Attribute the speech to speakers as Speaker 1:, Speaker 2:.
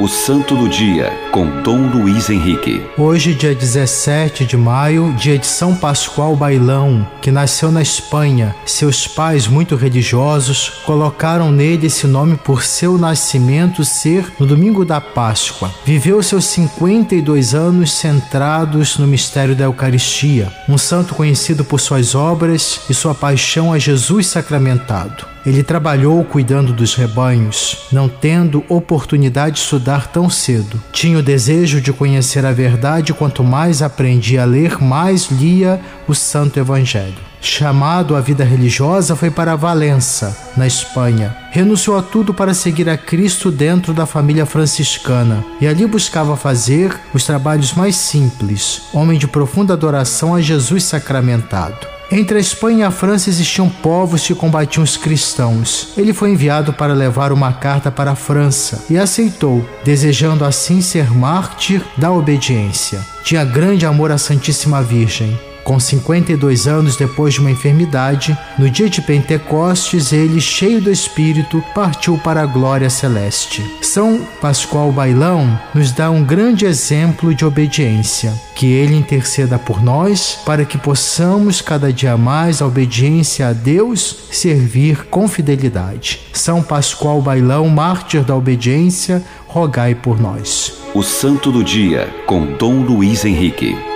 Speaker 1: O Santo do Dia, com Dom Luiz Henrique.
Speaker 2: Hoje, dia 17 de maio, dia de São Pascoal Bailão, que nasceu na Espanha. Seus pais, muito religiosos, colocaram nele esse nome por seu nascimento ser no domingo da Páscoa. Viveu seus 52 anos centrados no mistério da Eucaristia, um santo conhecido por suas obras e sua paixão a Jesus sacramentado. Ele trabalhou cuidando dos rebanhos, não tendo oportunidade de estudar tão cedo. Tinha o desejo de conhecer a verdade, quanto mais aprendia a ler, mais lia o Santo Evangelho. Chamado à vida religiosa, foi para Valença, na Espanha. Renunciou a tudo para seguir a Cristo dentro da família franciscana e ali buscava fazer os trabalhos mais simples, homem de profunda adoração a Jesus sacramentado. Entre a Espanha e a França existiam povos que combatiam os cristãos. Ele foi enviado para levar uma carta para a França e aceitou, desejando assim ser mártir da obediência. Tinha grande amor à Santíssima Virgem com 52 anos depois de uma enfermidade, no dia de Pentecostes, ele, cheio do Espírito, partiu para a glória celeste. São Pascoal Bailão nos dá um grande exemplo de obediência. Que ele interceda por nós para que possamos cada dia mais a obediência a Deus servir com fidelidade. São Pascoal Bailão, mártir da obediência, rogai por nós.
Speaker 1: O Santo do Dia, com Dom Luiz Henrique.